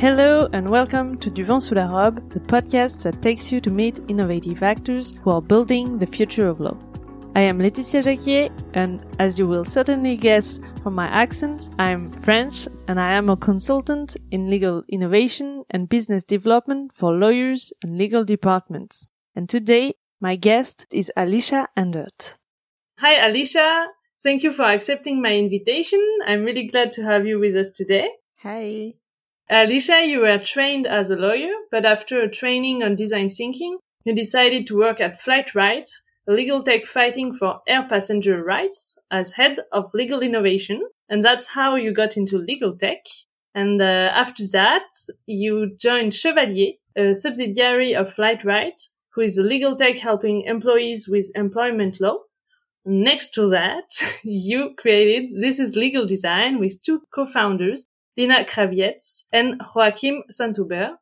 Hello and welcome to Du Vent Sous la Robe, the podcast that takes you to meet innovative actors who are building the future of law. I am Laetitia Jacquier, and as you will certainly guess from my accent, I'm French and I am a consultant in legal innovation and business development for lawyers and legal departments. And today, my guest is Alisha Andert. Hi, Alisha. Thank you for accepting my invitation. I'm really glad to have you with us today. Hi. Alisha, you were trained as a lawyer, but after a training on design thinking, you decided to work at Flightright, a legal tech fighting for air passenger rights as head of legal innovation. And that's how you got into legal tech. And uh, after that, you joined Chevalier, a subsidiary of Flightright, who is a legal tech helping employees with employment law. Next to that, you created This is Legal Design with two co-founders, Lina Krawietz and Joaquin Santuber.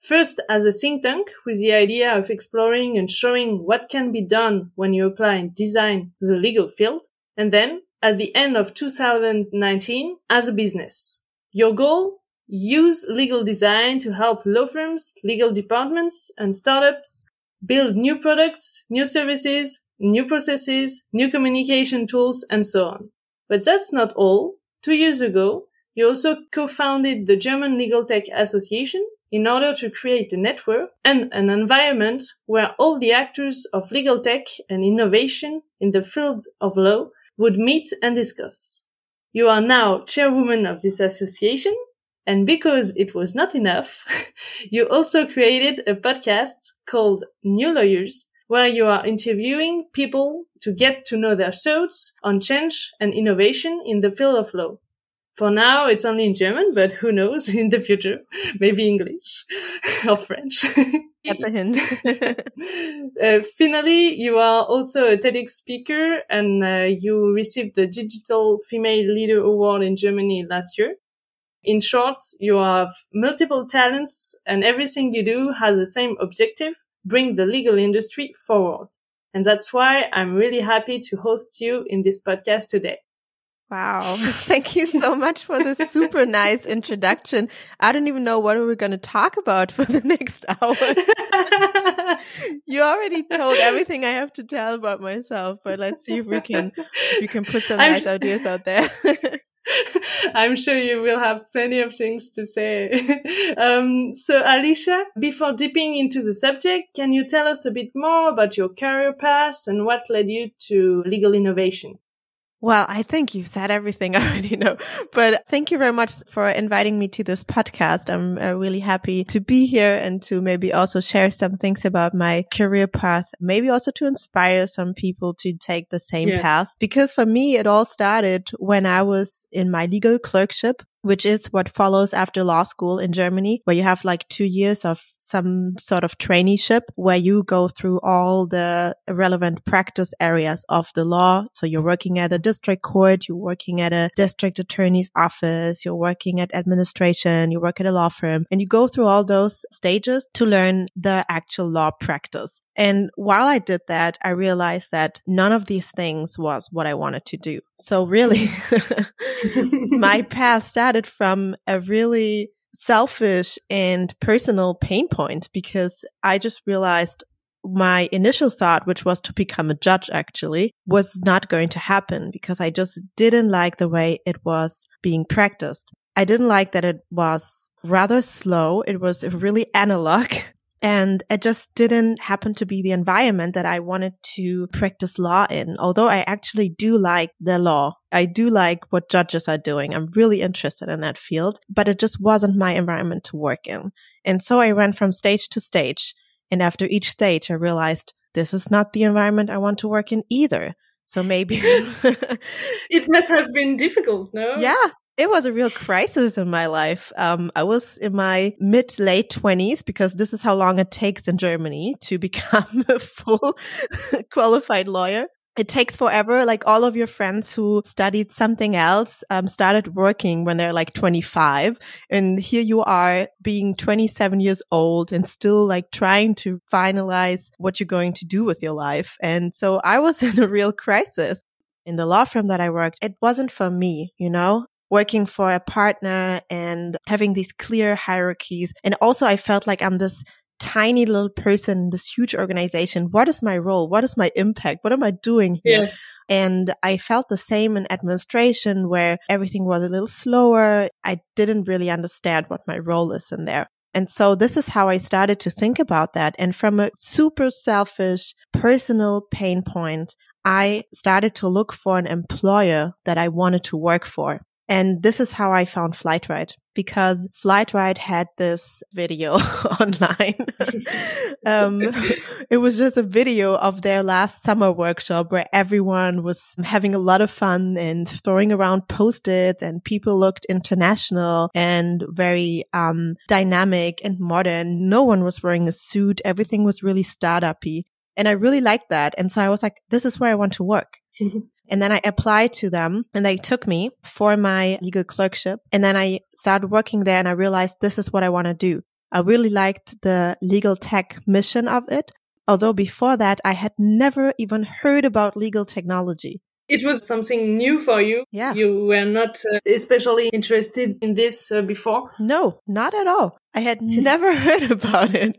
First as a think tank with the idea of exploring and showing what can be done when you apply design to the legal field. And then at the end of 2019 as a business. Your goal? Use legal design to help law firms, legal departments and startups build new products, new services, new processes, new communication tools, and so on. But that's not all. Two years ago, you also co-founded the German Legal Tech Association in order to create a network and an environment where all the actors of legal tech and innovation in the field of law would meet and discuss. You are now chairwoman of this association. And because it was not enough, you also created a podcast called New Lawyers where you are interviewing people to get to know their thoughts on change and innovation in the field of law. For now, it's only in German, but who knows in the future? Maybe English or French. At the hint. uh, finally, you are also a TEDx speaker and uh, you received the Digital Female Leader Award in Germany last year. In short, you have multiple talents and everything you do has the same objective bring the legal industry forward. And that's why I'm really happy to host you in this podcast today. Wow. Thank you so much for this super nice introduction. I don't even know what we're going to talk about for the next hour. you already told everything I have to tell about myself, but let's see if we can if you can put some nice ideas out there. I'm sure you will have plenty of things to say. um, so, Alisha, before dipping into the subject, can you tell us a bit more about your career path and what led you to legal innovation? Well, I think you've said everything I already know, but thank you very much for inviting me to this podcast. I'm uh, really happy to be here and to maybe also share some things about my career path, maybe also to inspire some people to take the same yeah. path. Because for me, it all started when I was in my legal clerkship which is what follows after law school in Germany, where you have like two years of some sort of traineeship where you go through all the relevant practice areas of the law. So you're working at a district court, you're working at a district attorney's office, you're working at administration, you work at a law firm, and you go through all those stages to learn the actual law practice. And while I did that, I realized that none of these things was what I wanted to do. So really, my path started from a really selfish and personal pain point because I just realized my initial thought, which was to become a judge actually, was not going to happen because I just didn't like the way it was being practiced. I didn't like that it was rather slow. It was really analog. And it just didn't happen to be the environment that I wanted to practice law in. Although I actually do like the law. I do like what judges are doing. I'm really interested in that field, but it just wasn't my environment to work in. And so I went from stage to stage. And after each stage, I realized this is not the environment I want to work in either. So maybe it must have been difficult, no? Yeah, it was a real crisis in my life. Um, I was in my mid late twenties because this is how long it takes in Germany to become a full qualified lawyer. It takes forever. Like all of your friends who studied something else, um, started working when they're like 25. And here you are being 27 years old and still like trying to finalize what you're going to do with your life. And so I was in a real crisis in the law firm that I worked, it wasn't for me, you know? Working for a partner and having these clear hierarchies. And also I felt like I'm this tiny little person in this huge organization. What is my role? What is my impact? What am I doing here? Yeah. And I felt the same in administration where everything was a little slower. I didn't really understand what my role is in there. And so this is how I started to think about that. And from a super selfish personal pain point, I started to look for an employer that I wanted to work for. And this is how I found Flightright because Flightright had this video online. um, it was just a video of their last summer workshop where everyone was having a lot of fun and throwing around post-its and people looked international and very, um, dynamic and modern. No one was wearing a suit. Everything was really startup-y. And I really liked that. And so I was like, this is where I want to work. And then I applied to them and they took me for my legal clerkship. And then I started working there and I realized this is what I want to do. I really liked the legal tech mission of it. Although before that, I had never even heard about legal technology. It was something new for you. Yeah. You were not uh, especially interested in this uh, before? No, not at all. I had never heard about it.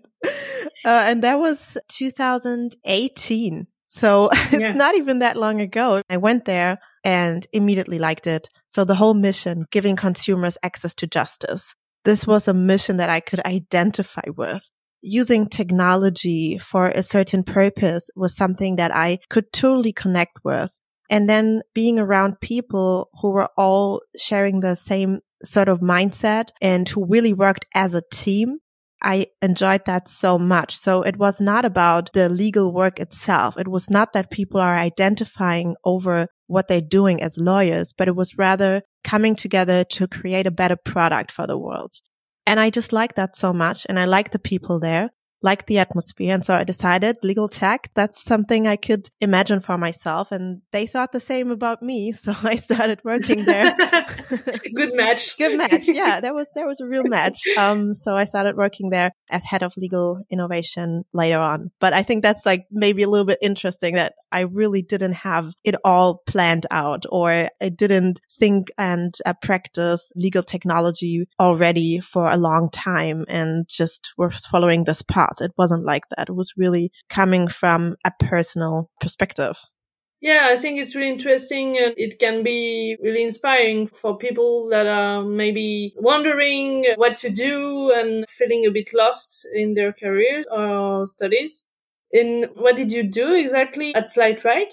Uh, and that was 2018. So it's yeah. not even that long ago. I went there and immediately liked it. So the whole mission, giving consumers access to justice. This was a mission that I could identify with. Using technology for a certain purpose was something that I could totally connect with. And then being around people who were all sharing the same sort of mindset and who really worked as a team I enjoyed that so much. So it was not about the legal work itself. It was not that people are identifying over what they're doing as lawyers, but it was rather coming together to create a better product for the world. And I just like that so much. And I like the people there liked the atmosphere. And so I decided legal tech, that's something I could imagine for myself. And they thought the same about me. So I started working there. Good match. Good match. Yeah, that was, that was a real match. Um, so I started working there as head of legal innovation later on. But I think that's like maybe a little bit interesting that I really didn't have it all planned out or I didn't think and uh, practice legal technology already for a long time and just was following this path. It wasn't like that. It was really coming from a personal perspective. Yeah, I think it's really interesting and it can be really inspiring for people that are maybe wondering what to do and feeling a bit lost in their careers or studies. In what did you do exactly at Flightright?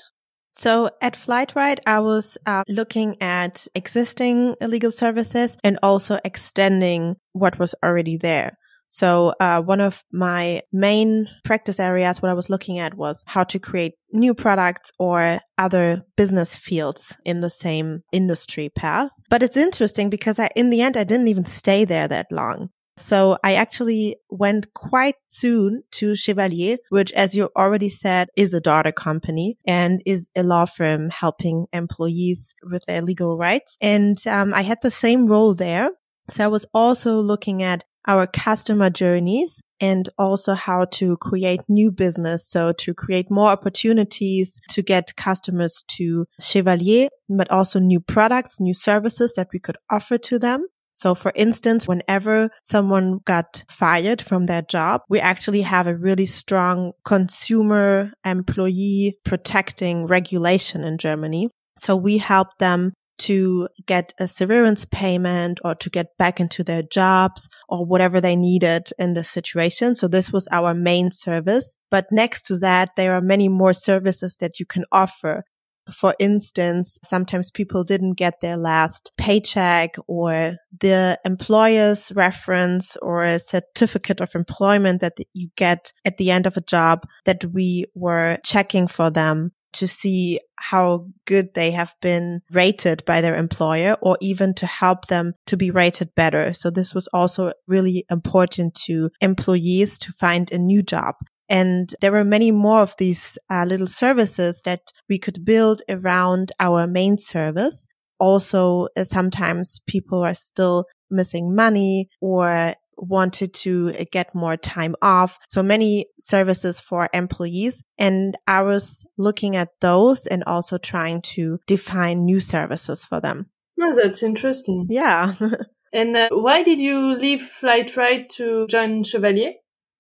So at Flightright, I was uh, looking at existing legal services and also extending what was already there. So uh, one of my main practice areas, what I was looking at was how to create new products or other business fields in the same industry path. But it's interesting because I, in the end, I didn't even stay there that long. So I actually went quite soon to Chevalier, which, as you already said, is a daughter company and is a law firm helping employees with their legal rights. And um, I had the same role there. So I was also looking at our customer journeys and also how to create new business. So to create more opportunities to get customers to Chevalier, but also new products, new services that we could offer to them. So for instance, whenever someone got fired from their job, we actually have a really strong consumer employee protecting regulation in Germany. So we help them to get a severance payment or to get back into their jobs or whatever they needed in the situation. So this was our main service. But next to that, there are many more services that you can offer. For instance, sometimes people didn't get their last paycheck or the employer's reference or a certificate of employment that you get at the end of a job that we were checking for them to see how good they have been rated by their employer or even to help them to be rated better. So this was also really important to employees to find a new job. And there were many more of these uh, little services that we could build around our main service. Also, uh, sometimes people are still missing money or wanted to get more time off. So many services for employees. And I was looking at those and also trying to define new services for them. Oh, that's interesting. Yeah. and uh, why did you leave Flightright to join Chevalier?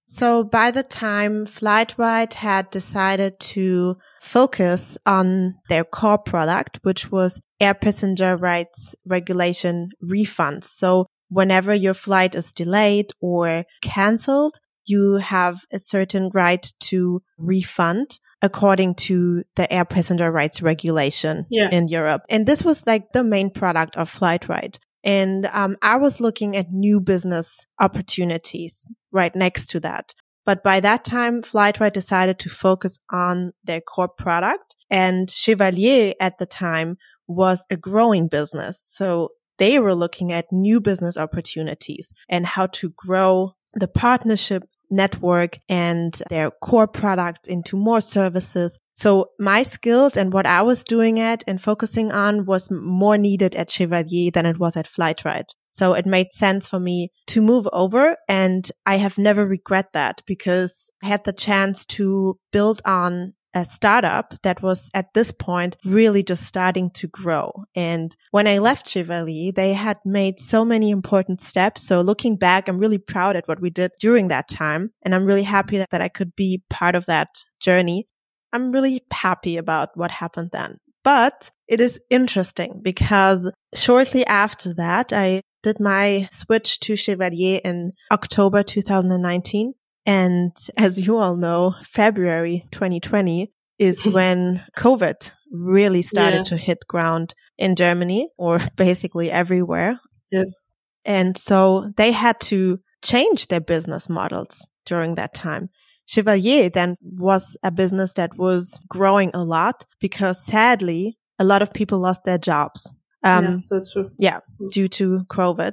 So by the time Flightright had decided to focus on their core product, which was air passenger rights regulation refunds. So whenever your flight is delayed or canceled, you have a certain right to refund according to the air passenger rights regulation yeah. in Europe. And this was like the main product of Flightright. And um, I was looking at new business opportunities right next to that. But by that time, Flightright decided to focus on their core product and Chevalier at the time was a growing business. So they were looking at new business opportunities and how to grow the partnership network and their core product into more services. So my skills and what I was doing at and focusing on was more needed at Chevalier than it was at Flightright. So it made sense for me to move over and I have never regret that because I had the chance to build on a startup that was at this point really just starting to grow. And when I left Chevalier, they had made so many important steps. So looking back, I'm really proud at what we did during that time. And I'm really happy that, that I could be part of that journey. I'm really happy about what happened then. But it is interesting because shortly after that, I did my switch to Chevalier in October 2019. And as you all know, February 2020 is when COVID really started yeah. to hit ground in Germany or basically everywhere. Yes. And so they had to change their business models during that time. Chevalier then was a business that was growing a lot because sadly, a lot of people lost their jobs. Um, yeah, that's true. Yeah, due to COVID.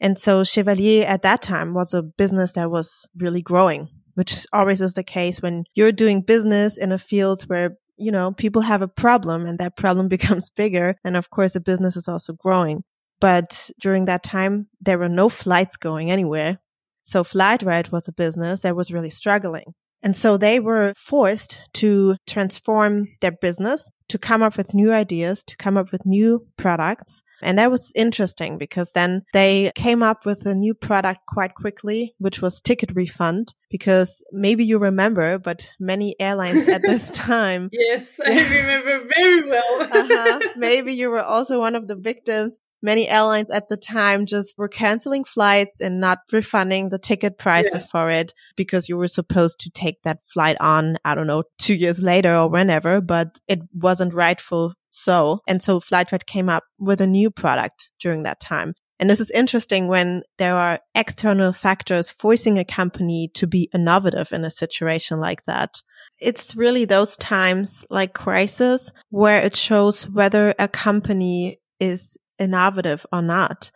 And so Chevalier at that time was a business that was really growing, which always is the case when you're doing business in a field where, you know, people have a problem and that problem becomes bigger. And of course, the business is also growing. But during that time, there were no flights going anywhere. So Flightright was a business that was really struggling. And so they were forced to transform their business, to come up with new ideas, to come up with new products. And that was interesting because then they came up with a new product quite quickly, which was ticket refund. Because maybe you remember, but many airlines at this time. yes, I remember very well. uh-huh. Maybe you were also one of the victims many airlines at the time just were canceling flights and not refunding the ticket prices yeah. for it because you were supposed to take that flight on, I don't know, two years later or whenever, but it wasn't rightful so. And so Flightright came up with a new product during that time. And this is interesting when there are external factors forcing a company to be innovative in a situation like that. It's really those times like crisis where it shows whether a company is innovative or not.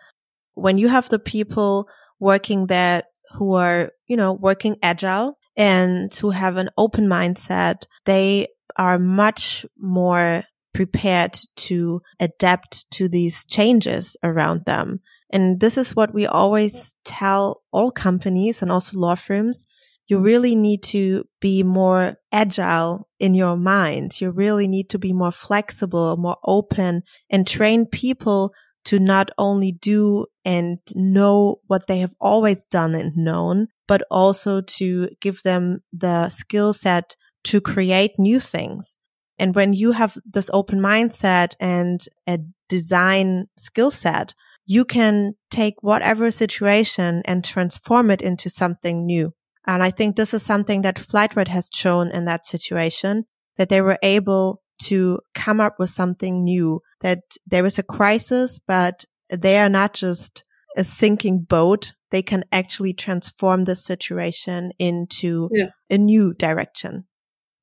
When you have the people working there who are, you know, working agile and who have an open mindset, they are much more prepared to adapt to these changes around them. And this is what we always tell all companies and also law firms. You really need to be more agile in your mind. You really need to be more flexible, more open and train people to not only do and know what they have always done and known, but also to give them the skill set to create new things. And when you have this open mindset and a design skill set, you can take whatever situation and transform it into something new. And I think this is something that Flightright has shown in that situation, that they were able to come up with something new, that there is a crisis, but they are not just a sinking boat. They can actually transform the situation into yeah. a new direction.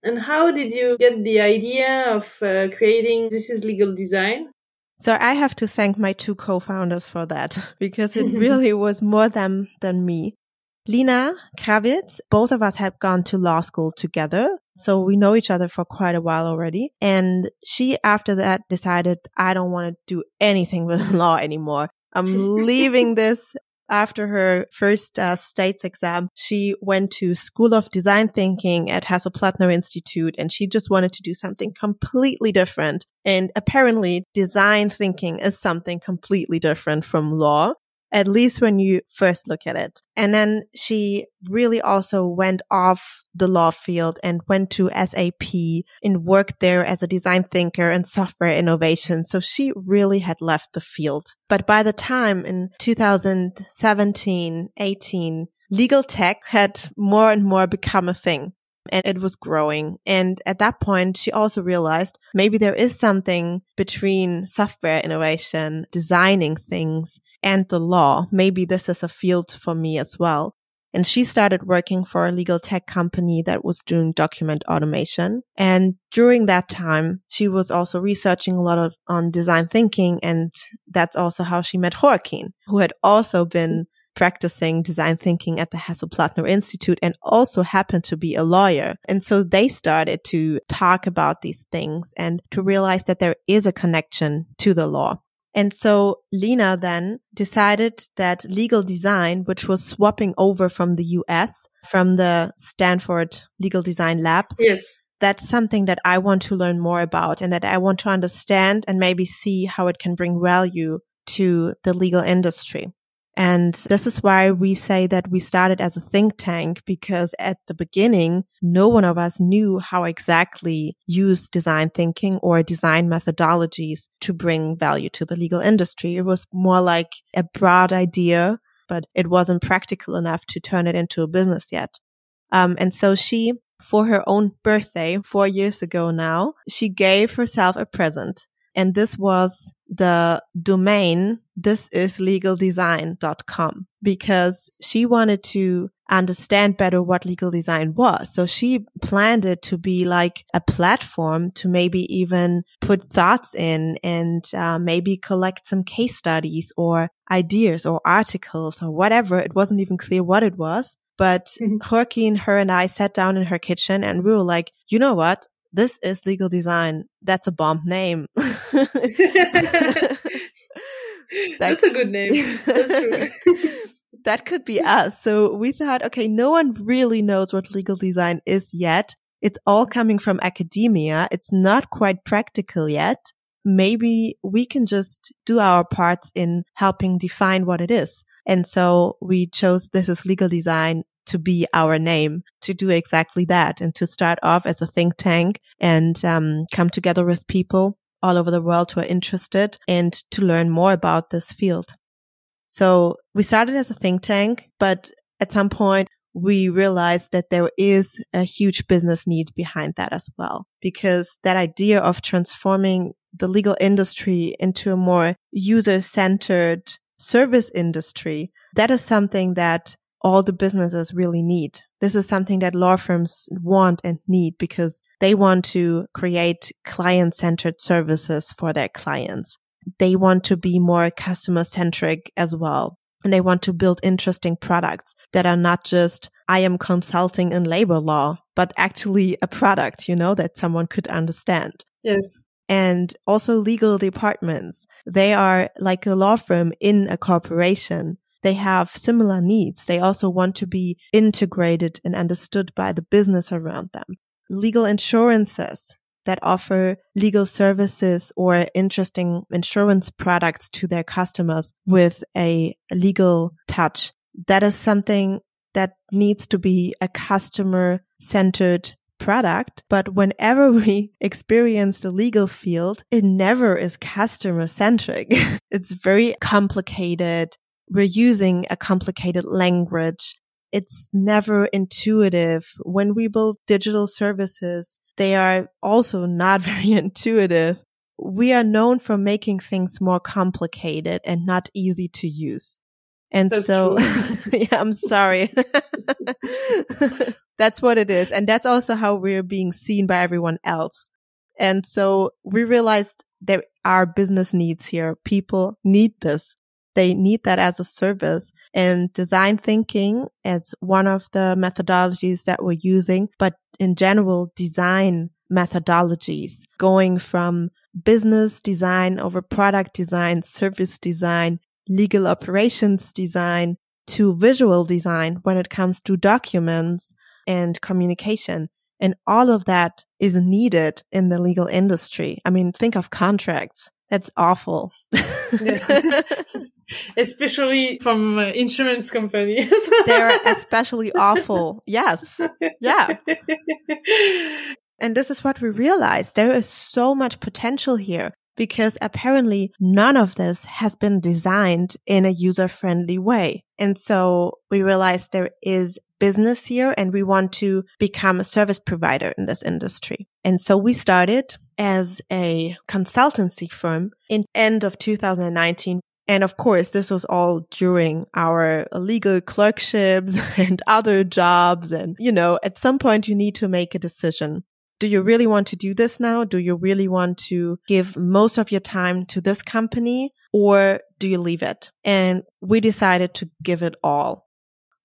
And how did you get the idea of uh, creating This is Legal Design? So I have to thank my two co-founders for that because it really was more them than me. Lina Krawietz, both of us have gone to law school together. So we know each other for quite a while already. And she, after that, decided, I don't want to do anything with law anymore. I'm leaving this. after her first uh, states exam, she went to School of Design Thinking at Hasso-Plattner Institute and she just wanted to do something completely different. And apparently design thinking is something completely different from law at least when you first look at it. And then she really also went off the law field and went to SAP and worked there as a design thinker and software innovation. So she really had left the field. But by the time in 2017, 18, legal tech had more and more become a thing and it was growing. And at that point, she also realized maybe there is something between software innovation, designing things and the law. Maybe this is a field for me as well. And she started working for a legal tech company that was doing document automation. And during that time, she was also researching a lot of on design thinking. And that's also how she met Joaquin, who had also been practicing design thinking at the Hasso-Plattner Institute and also happened to be a lawyer. And so they started to talk about these things and to realize that there is a connection to the law. And so Lena then decided that legal design, which was swapping over from the US, from the Stanford Legal Design Lab. Yes. That's something that I want to learn more about and that I want to understand and maybe see how it can bring value to the legal industry. And this is why we say that we started as a think tank because at the beginning, no one of us knew how exactly use design thinking or design methodologies to bring value to the legal industry. It was more like a broad idea, but it wasn't practical enough to turn it into a business yet. Um, and so she, for her own birthday, four years ago now, she gave herself a present. And this was the domain this is legaldesign.com because she wanted to understand better what legal design was. So she planned it to be like a platform to maybe even put thoughts in and uh, maybe collect some case studies or ideas or articles or whatever. It wasn't even clear what it was. But mm-hmm. Joaquin, her and I sat down in her kitchen and we were like, you know what? This is legal design. That's a bomb name. That's a good name. that could be us. So we thought, okay, no one really knows what legal design is yet. It's all coming from academia. It's not quite practical yet. Maybe we can just do our parts in helping define what it is. And so we chose this is legal design to be our name to do exactly that and to start off as a think tank and um, come together with people all over the world who are interested and to learn more about this field. So we started as a think tank, but at some point we realized that there is a huge business need behind that as well, because that idea of transforming the legal industry into a more user centered service industry, that is something that all the businesses really need. This is something that law firms want and need because they want to create client centered services for their clients. They want to be more customer centric as well. And they want to build interesting products that are not just, I am consulting in labor law, but actually a product, you know, that someone could understand. Yes and also legal departments. They are like a law firm in a corporation they have similar needs. They also want to be integrated and understood by the business around them. Legal insurances that offer legal services or interesting insurance products to their customers with a legal touch. That is something that needs to be a customer centered product. But whenever we experience the legal field, it never is customer centric. it's very complicated we're using a complicated language. It's never intuitive. When we build digital services, they are also not very intuitive. We are known for making things more complicated and not easy to use. And that's so, yeah, I'm sorry. that's what it is. And that's also how we're being seen by everyone else. And so we realized there are business needs here. People need this. They need that as a service and design thinking is one of the methodologies that we're using, but in general, design methodologies going from business design over product design, service design, legal operations design, to visual design when it comes to documents and communication. And all of that is needed in the legal industry. I mean, think of contracts. That's awful. especially from uh, insurance companies. They're especially awful. Yes. Yeah. And this is what we realized. There is so much potential here because apparently none of this has been designed in a user friendly way. And so we realized there is business here and we want to become a service provider in this industry. And so we started as a consultancy firm in end of 2019 and of course, this was all during our legal clerkships and other jobs. And, you know, at some point you need to make a decision. Do you really want to do this now? Do you really want to give most of your time to this company or do you leave it? And we decided to give it all.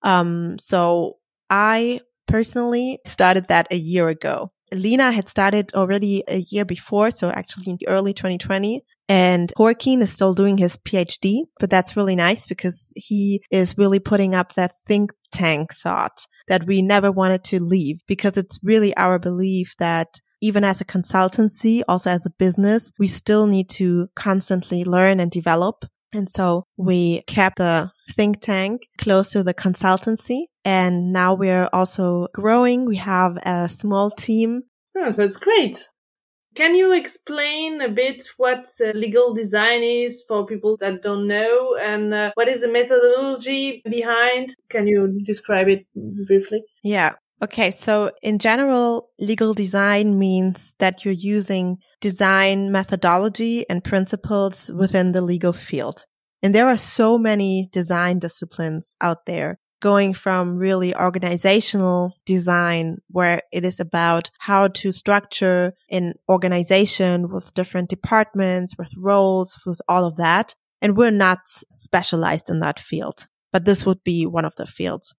Um, so I personally started that a year ago. Lena had started already a year before, so actually in the early 2020. And Joaquin is still doing his PhD, but that's really nice because he is really putting up that think tank thought that we never wanted to leave because it's really our belief that even as a consultancy, also as a business, we still need to constantly learn and develop. And so we kept the think tank close to the consultancy. And now we're also growing. We have a small team. Oh, so it's great. Can you explain a bit what uh, legal design is for people that don't know and uh, what is the methodology behind? Can you describe it briefly? Yeah. Okay, so in general, legal design means that you're using design methodology and principles within the legal field. And there are so many design disciplines out there going from really organizational design where it is about how to structure an organization with different departments, with roles, with all of that. And we're not specialized in that field, but this would be one of the fields.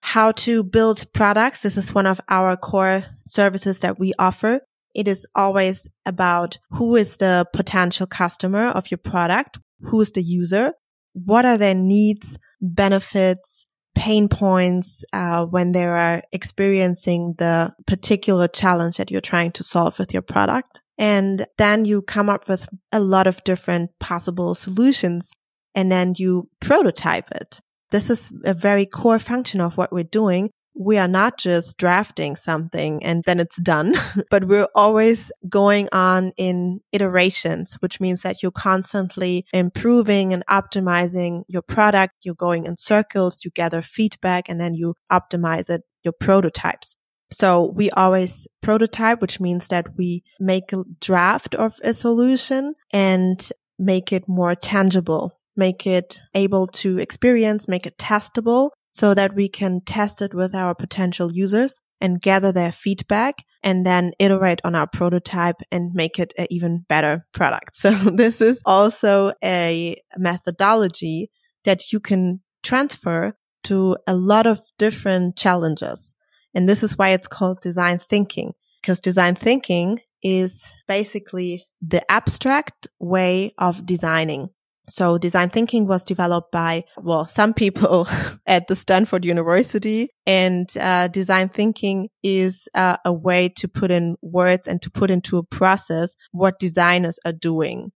How to build products. This is one of our core services that we offer. It is always about who is the potential customer of your product? Who is the user? What are their needs, benefits, pain points uh, when they are experiencing the particular challenge that you're trying to solve with your product. And then you come up with a lot of different possible solutions and then you prototype it. This is a very core function of what we're doing we are not just drafting something and then it's done, but we're always going on in iterations, which means that you're constantly improving and optimizing your product. You're going in circles, you gather feedback and then you optimize it, your prototypes. So we always prototype, which means that we make a draft of a solution and make it more tangible, make it able to experience, make it testable so that we can test it with our potential users and gather their feedback and then iterate on our prototype and make it an even better product. So this is also a methodology that you can transfer to a lot of different challenges. And this is why it's called design thinking because design thinking is basically the abstract way of designing. So design thinking was developed by, well, some people at the Stanford University and uh, design thinking is uh, a way to put in words and to put into a process what designers are doing.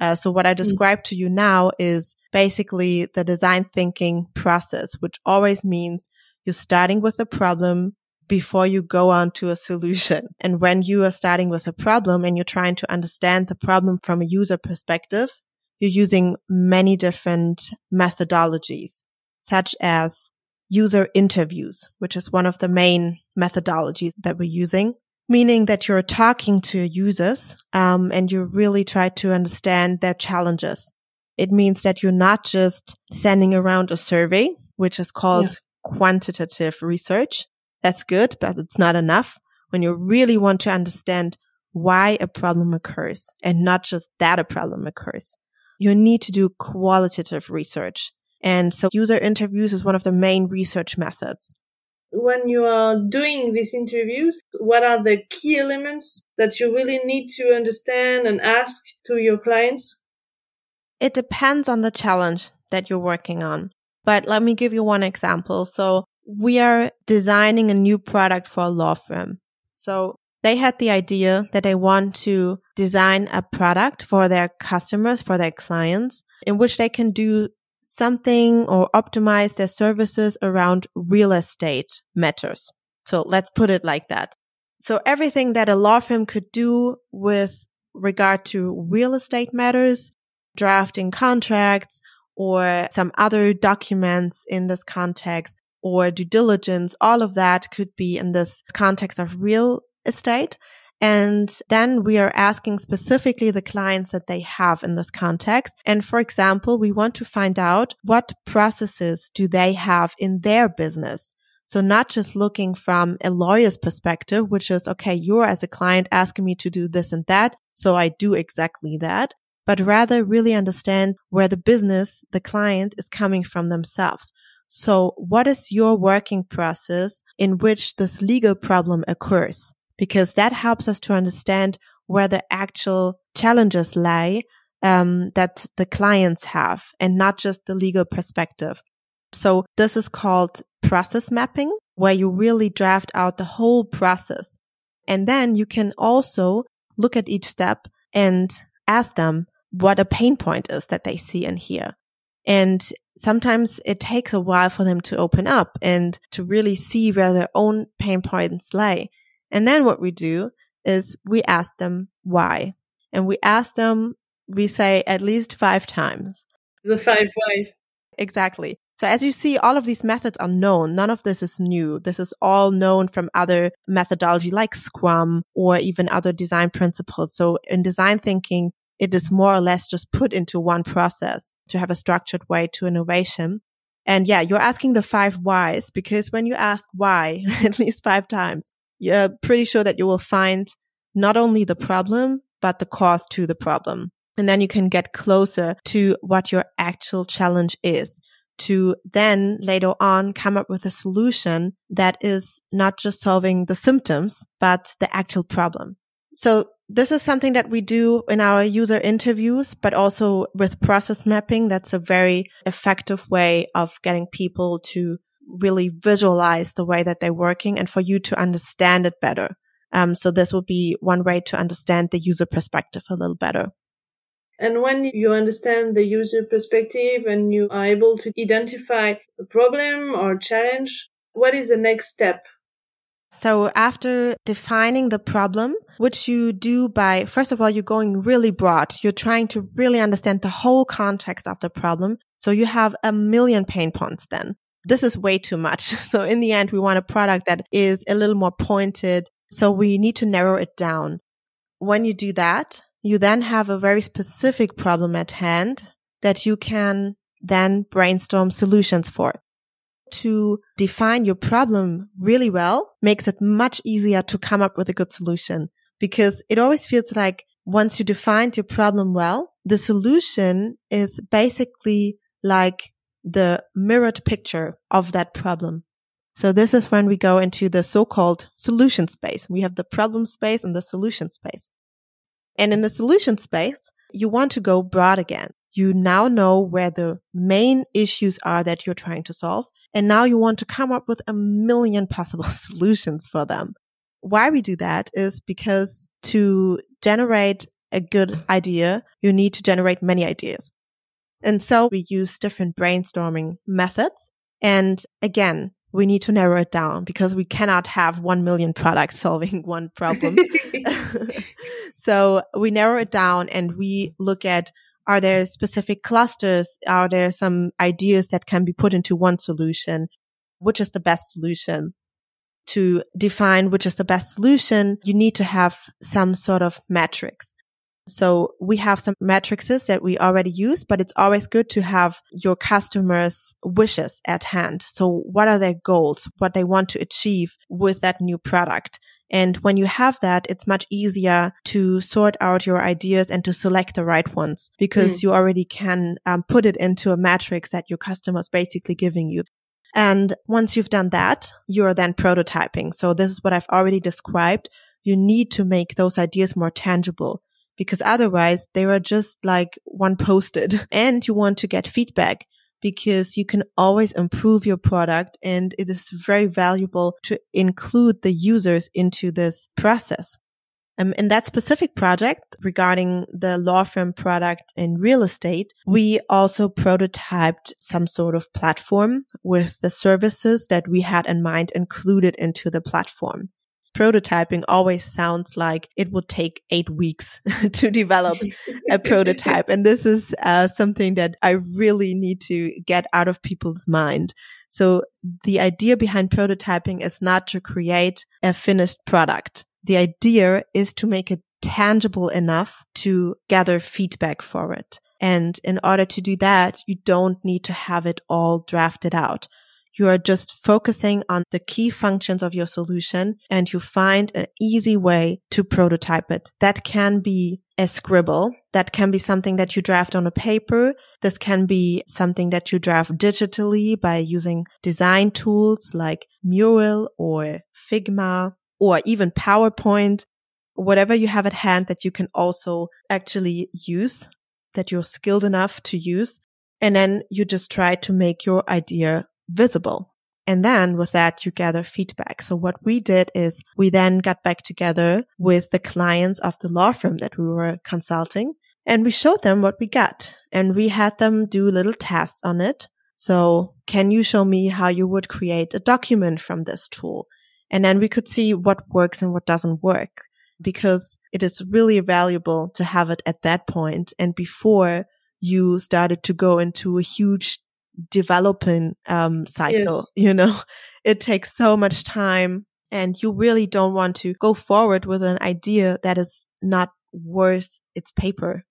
Uh, so what I describe to you now is basically the design thinking process, which always means you're starting with a problem before you go on to a solution. And when you are starting with a problem and you're trying to understand the problem from a user perspective, you're using many different methodologies, such as user interviews, which is one of the main methodologies that we're using, meaning that you're talking to your users um, and you really try to understand their challenges. It means that you're not just sending around a survey, which is called yeah. quantitative research. That's good, but it's not enough. When you really want to understand why a problem occurs and not just that a problem occurs you need to do qualitative research. And so user interviews is one of the main research methods. When you are doing these interviews, what are the key elements that you really need to understand and ask to your clients? It depends on the challenge that you're working on. But let me give you one example. So we are designing a new product for a law firm. So they had the idea that they want to design a product for their customers, for their clients, in which they can do something or optimize their services around real estate matters. So let's put it like that. So everything that a law firm could do with regard to real estate matters, drafting contracts or some other documents in this context or due diligence, all of that could be in this context of real estate. And then we are asking specifically the clients that they have in this context. And for example, we want to find out what processes do they have in their business? So not just looking from a lawyer's perspective, which is, okay, you're as a client asking me to do this and that. So I do exactly that, but rather really understand where the business, the client is coming from themselves. So what is your working process in which this legal problem occurs? Because that helps us to understand where the actual challenges lie um, that the clients have and not just the legal perspective. So this is called process mapping, where you really draft out the whole process. And then you can also look at each step and ask them what a pain point is that they see and hear. And sometimes it takes a while for them to open up and to really see where their own pain points lie. And then what we do is we ask them why. And we ask them, we say at least five times. The five whys. Exactly. So as you see, all of these methods are known. None of this is new. This is all known from other methodology like Scrum or even other design principles. So in design thinking, it is more or less just put into one process to have a structured way to innovation. And yeah, you're asking the five whys because when you ask why at least five times, you're pretty sure that you will find not only the problem, but the cause to the problem. And then you can get closer to what your actual challenge is to then later on come up with a solution that is not just solving the symptoms, but the actual problem. So this is something that we do in our user interviews, but also with process mapping. That's a very effective way of getting people to really visualize the way that they're working and for you to understand it better. Um, so this would be one way to understand the user perspective a little better. And when you understand the user perspective and you are able to identify a problem or challenge, what is the next step? So after defining the problem, which you do by, first of all, you're going really broad. You're trying to really understand the whole context of the problem. So you have a million pain points then. This is way too much. So in the end, we want a product that is a little more pointed. So we need to narrow it down. When you do that, you then have a very specific problem at hand that you can then brainstorm solutions for. To define your problem really well makes it much easier to come up with a good solution because it always feels like once you defined your problem well, the solution is basically like the mirrored picture of that problem. So this is when we go into the so-called solution space. We have the problem space and the solution space. And in the solution space, you want to go broad again. You now know where the main issues are that you're trying to solve. And now you want to come up with a million possible solutions for them. Why we do that is because to generate a good idea, you need to generate many ideas. And so we use different brainstorming methods. And again, we need to narrow it down because we cannot have 1 million products solving one problem. so we narrow it down and we look at are there specific clusters? Are there some ideas that can be put into one solution? Which is the best solution? To define which is the best solution, you need to have some sort of metrics. So we have some matrices that we already use, but it's always good to have your customers' wishes at hand. So what are their goals? What they want to achieve with that new product? And when you have that, it's much easier to sort out your ideas and to select the right ones because mm. you already can um, put it into a matrix that your customer is basically giving you. And once you've done that, you're then prototyping. So this is what I've already described. You need to make those ideas more tangible because otherwise they are just like one posted and you want to get feedback. because you can always improve your product and it is very valuable to include the users into this process. Um, in that specific project regarding the law firm product in real estate, we also prototyped some sort of platform with the services that we had in mind included into the platform prototyping always sounds like it would take eight weeks to develop a prototype. And this is uh, something that I really need to get out of people's mind. So the idea behind prototyping is not to create a finished product. The idea is to make it tangible enough to gather feedback for it. And in order to do that, you don't need to have it all drafted out. You are just focusing on the key functions of your solution and you find an easy way to prototype it. That can be a scribble. That can be something that you draft on a paper. This can be something that you draft digitally by using design tools like Mural or Figma or even PowerPoint, whatever you have at hand that you can also actually use, that you're skilled enough to use. And then you just try to make your idea visible. And then with that, you gather feedback. So what we did is we then got back together with the clients of the law firm that we were consulting and we showed them what we got and we had them do little tests on it. So can you show me how you would create a document from this tool? And then we could see what works and what doesn't work because it is really valuable to have it at that point and before you started to go into a huge developing um, cycle. Yes. You know, it takes so much time and you really don't want to go forward with an idea that is not worth its paper.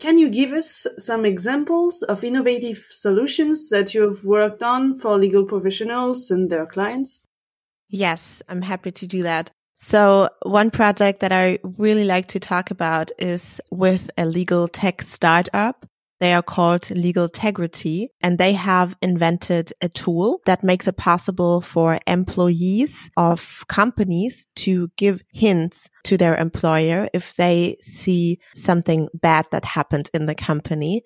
Can you give us some examples of innovative solutions that you have worked on for legal professionals and their clients? Yes, I'm happy to do that. So one project that I really like to talk about is with a legal tech startup they are called Legal Integrity and they have invented a tool that makes it possible for employees of companies to give hints to their employer if they see something bad that happened in the company,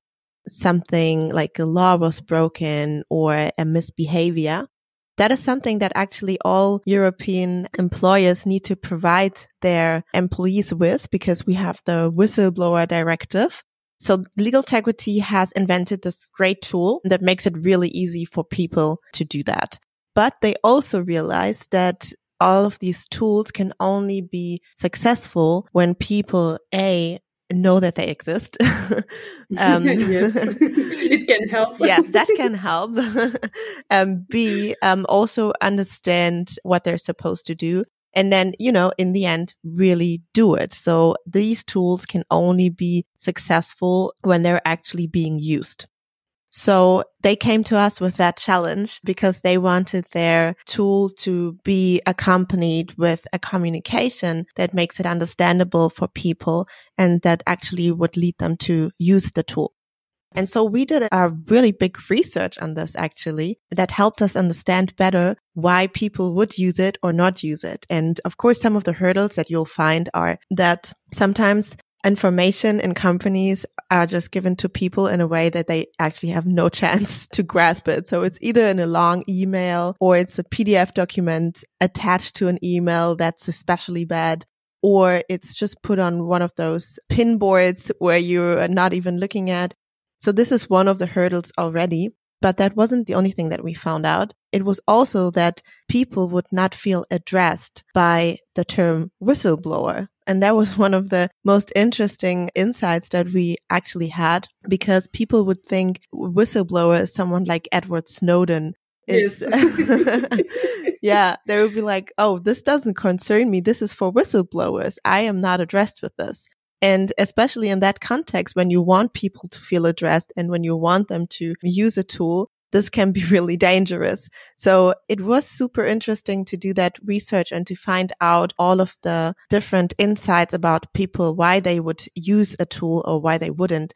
something like a law was broken or a misbehavior. That is something that actually all European employers need to provide their employees with because we have the whistleblower directive so Legal Integrity has invented this great tool that makes it really easy for people to do that. But they also realize that all of these tools can only be successful when people A know that they exist. um, yes, it can help. yes, that can help. um, B, um, also understand what they're supposed to do and then, you know, in the end, really do it. So these tools can only be successful when they're actually being used. So they came to us with that challenge because they wanted their tool to be accompanied with a communication that makes it understandable for people and that actually would lead them to use the tool. And so we did a really big research on this actually that helped us understand better why people would use it or not use it. And of course, some of the hurdles that you'll find are that sometimes information in companies are just given to people in a way that they actually have no chance to grasp it. So it's either in a long email or it's a PDF document attached to an email that's especially bad or it's just put on one of those pin boards where you're not even looking at. So this is one of the hurdles already. But that wasn't the only thing that we found out. It was also that people would not feel addressed by the term whistleblower. And that was one of the most interesting insights that we actually had because people would think whistleblower is someone like Edward Snowden is yes. yeah they would be like oh this doesn't concern me this is for whistleblowers i am not addressed with this and especially in that context, when you want people to feel addressed and when you want them to use a tool, this can be really dangerous. So it was super interesting to do that research and to find out all of the different insights about people, why they would use a tool or why they wouldn't.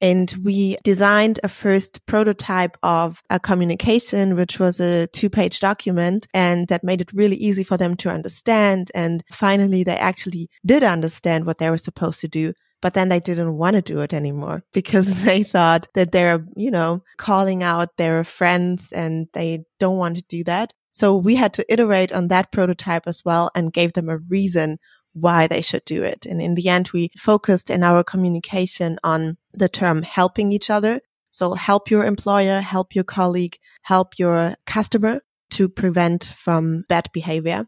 And we designed a first prototype of a communication, which was a two page document and that made it really easy for them to understand. And finally, they actually did understand what they were supposed to do. but then they didn't want to do it anymore because they thought that they're, you know, calling out their friends and they don't want to do that. So we had to iterate on that prototype as well and gave them a reason why they should do it. And in the end, we focused in our communication on the term helping each other. So help your employer, help your colleague, help your customer to prevent from bad behavior.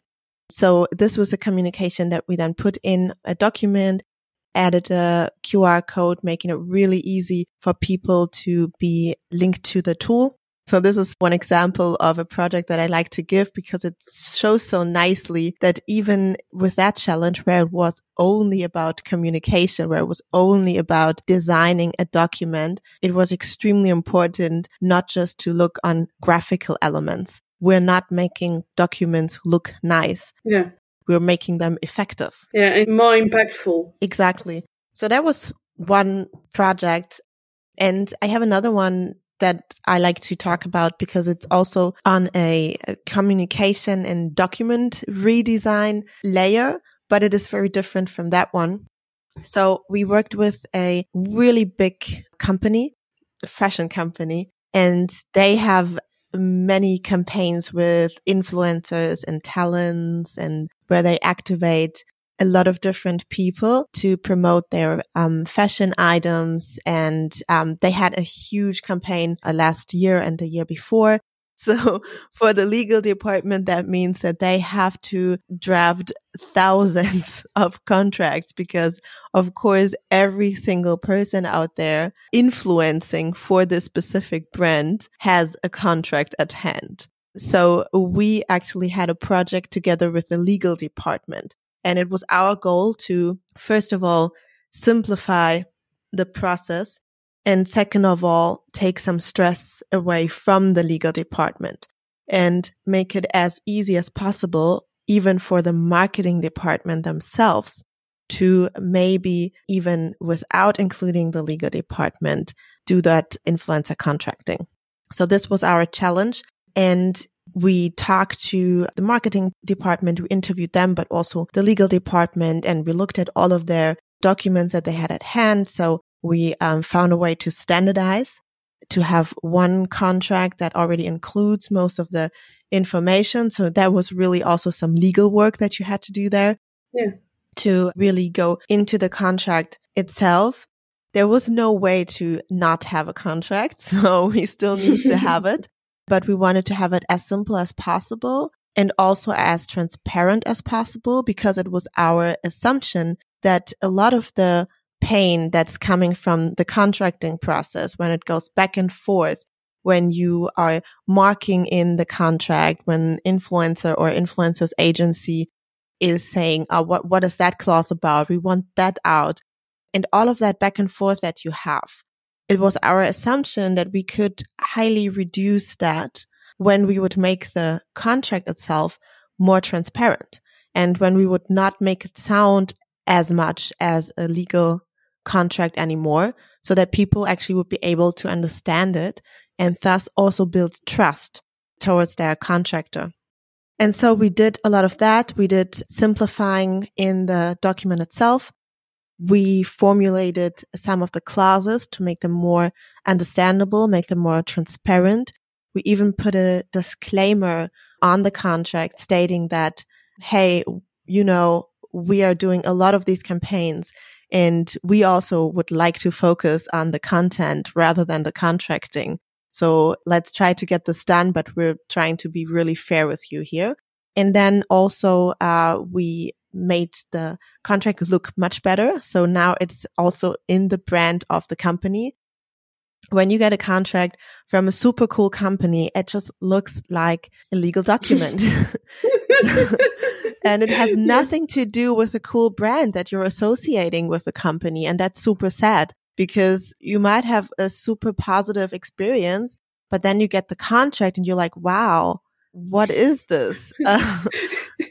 So this was a communication that we then put in a document, added a QR code, making it really easy for people to be linked to the tool. So this is one example of a project that I like to give because it shows so nicely that even with that challenge where it was only about communication, where it was only about designing a document, it was extremely important not just to look on graphical elements. We're not making documents look nice. Yeah. We're making them effective. Yeah, and more impactful. Exactly. So that was one project. And I have another one that I like to talk about because it's also on a, communication and document redesign layer, but it is very different from that one. So we worked with a really big company, a fashion company, and they have many campaigns with influencers and talents and where they activate a lot of different people to promote their um, fashion items. And um, they had a huge campaign uh, last year and the year before. So for the legal department, that means that they have to draft thousands of contracts because of course, every single person out there influencing for this specific brand has a contract at hand. So we actually had a project together with the legal department and it was our goal to, first of all, simplify the process. And second of all, take some stress away from the legal department and make it as easy as possible, even for the marketing department themselves to maybe even without including the legal department, do that influencer contracting. So this was our challenge. And we talked to the marketing department, we interviewed them, but also the legal department, and we looked at all of their documents that they had at hand. So we um, found a way to standardize, to have one contract that already includes most of the information. So that was really also some legal work that you had to do there. Yeah. To really go into the contract itself. There was no way to not have a contract. So we still need to have it but we wanted to have it as simple as possible and also as transparent as possible because it was our assumption that a lot of the pain that's coming from the contracting process when it goes back and forth when you are marking in the contract when influencer or influencers agency is saying oh, what what is that clause about? We want that out. And all of that back and forth that you have it was our assumption that we could highly reduce that when we would make the contract itself more transparent and when we would not make it sound as much as a legal contract anymore so that people actually would be able to understand it and thus also build trust towards their contractor. And so we did a lot of that. We did simplifying in the document itself we formulated some of the clauses to make them more understandable, make them more transparent. We even put a disclaimer on the contract stating that, hey, you know, we are doing a lot of these campaigns and we also would like to focus on the content rather than the contracting. So let's try to get this done, but we're trying to be really fair with you here. And then also, uh, we made the contract look much better. So now it's also in the brand of the company. When you get a contract from a super cool company, it just looks like a legal document. and it has nothing to do with a cool brand that you're associating with the company. And that's super sad because you might have a super positive experience, but then you get the contract and you're like, wow, what is this? Uh,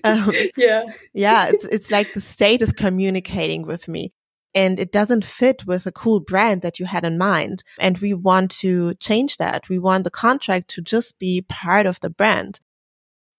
um, yeah. Yeah. It's, it's like the state is communicating with me and it doesn't fit with a cool brand that you had in mind. And we want to change that. We want the contract to just be part of the brand.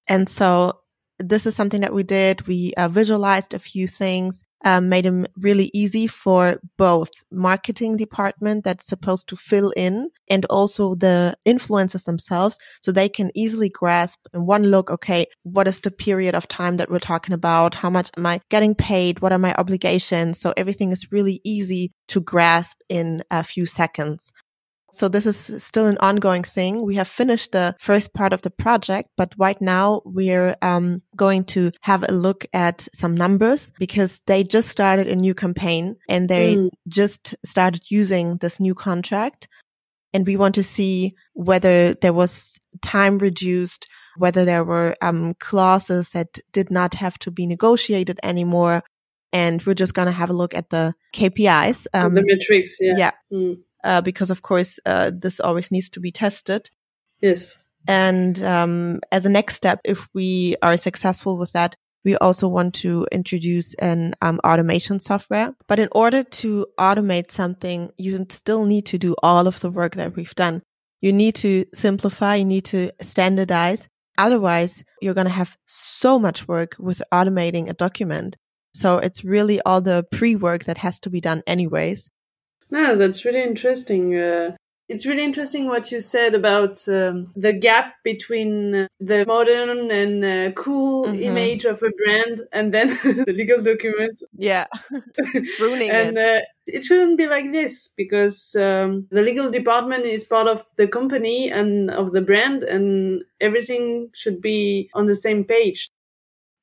And so this is something that we did. We uh, visualized a few things, um, made them really easy for both marketing department that's supposed to fill in and also the influencers themselves. So they can easily grasp in one look, okay, what is the period of time that we're talking about? How much am I getting paid? What are my obligations? So everything is really easy to grasp in a few seconds. So this is still an ongoing thing. We have finished the first part of the project, but right now we're um, going to have a look at some numbers because they just started a new campaign and they mm. just started using this new contract. And we want to see whether there was time reduced, whether there were um, clauses that did not have to be negotiated anymore. And we're just going to have a look at the KPIs. Um, the metrics, yeah. Yeah. Mm uh, because of course uh, this always needs to be tested. Yes. And um, as a next step, if we are successful with that, we also want to introduce an um, automation software. But in order to automate something, you still need to do all of the work that we've done. You need to simplify, you need to standardize. Otherwise, you're going to have so much work with automating a document. So it's really all the pre work that has to be done anyways. No, that's really interesting. Uh, it's really interesting what you said about um, the gap between the modern and uh, cool mm-hmm. image of a brand and then the legal document. Yeah, ruining and, it. Uh, it shouldn't be like this because um, the legal department is part of the company and of the brand, and everything should be on the same page.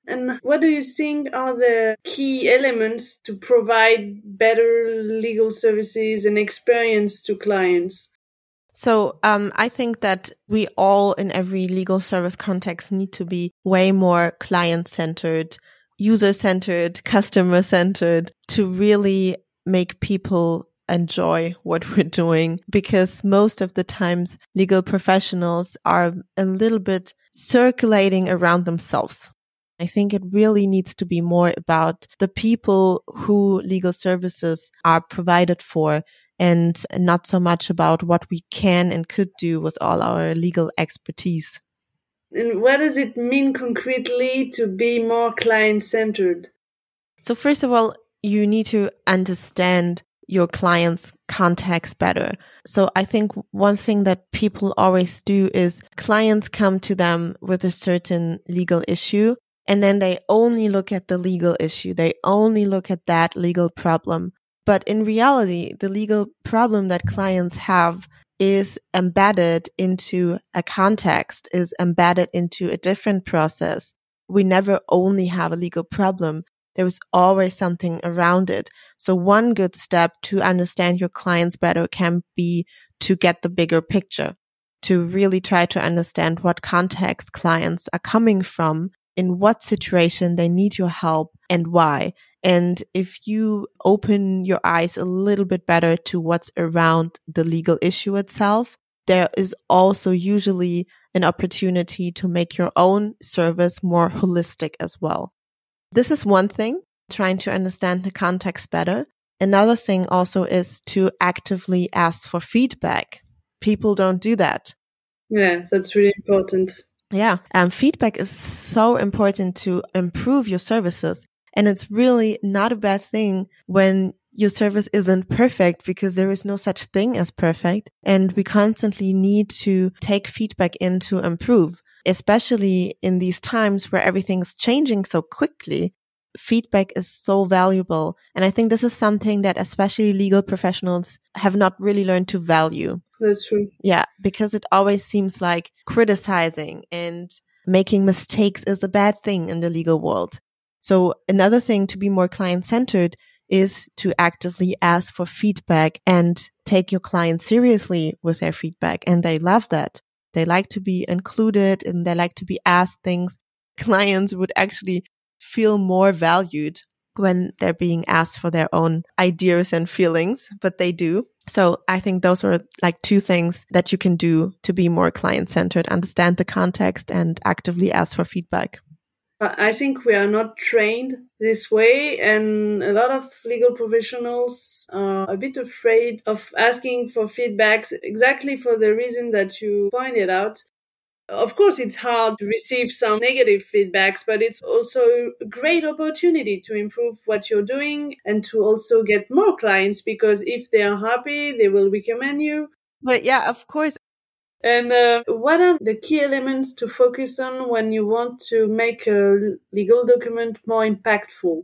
And what do you think are the key elements to provide better legal services and experience to clients? So um, I think that we all in every legal service context need to be way more client centered, user centered, customer centered to really make people enjoy what we're doing because most of the times legal professionals are a little bit circulating around themselves. I think it really needs to be more about the people who legal services are provided for and not so much about what we can and could do with all our legal expertise. And what does it mean concretely to be more client centered? So, first of all, you need to understand your client's context better. So I think one thing that people always do is clients come to them with a certain legal issue and then they only look at the legal issue. They only look at that legal problem. But in reality, the legal problem that clients have is embedded into a context, is embedded into a different process. We never only have a legal problem. There is always something around it. So one good step to understand your clients better can be to get the bigger picture, to really try to understand what context clients are coming from in what situation they need your help and why. And if you open your eyes a little bit better to what's around the legal issue itself, there is also usually an opportunity to make your own service more holistic as well. This is one thing, trying to understand the context better. Another thing also is to actively ask for feedback. People don't do that. Yeah, that's really important. Yeah. Um, feedback is so important to improve your services. And it's really not a bad thing when your service isn't perfect because there is no such thing as perfect. And we constantly need to take feedback in to improve, especially in these times where everything's changing so quickly. Feedback is so valuable. And I think this is something that especially legal professionals have not really learned to value. That's true. Yeah, because it always seems like criticizing and making mistakes is a bad thing in the legal world. So another thing to be more client centered is to actively ask for feedback and take your client seriously with their feedback. And they love that. They like to be included and they like to be asked things. Clients would actually feel more valued when they're being asked for their own ideas and feelings, but they do. So I think those are like two things that you can do to be more client centered, understand the context and actively ask for feedback. I think we are not trained this way, and a lot of legal professionals are a bit afraid of asking for feedbacks exactly for the reason that you pointed out. Of course, it's hard to receive some negative feedbacks, but it's also a great opportunity to improve what you're doing and to also get more clients because if they are happy, they will recommend you. But yeah, of course. And uh, what are the key elements to focus on when you want to make a legal document more impactful?